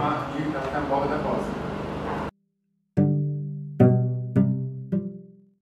uma, e ela da bosta.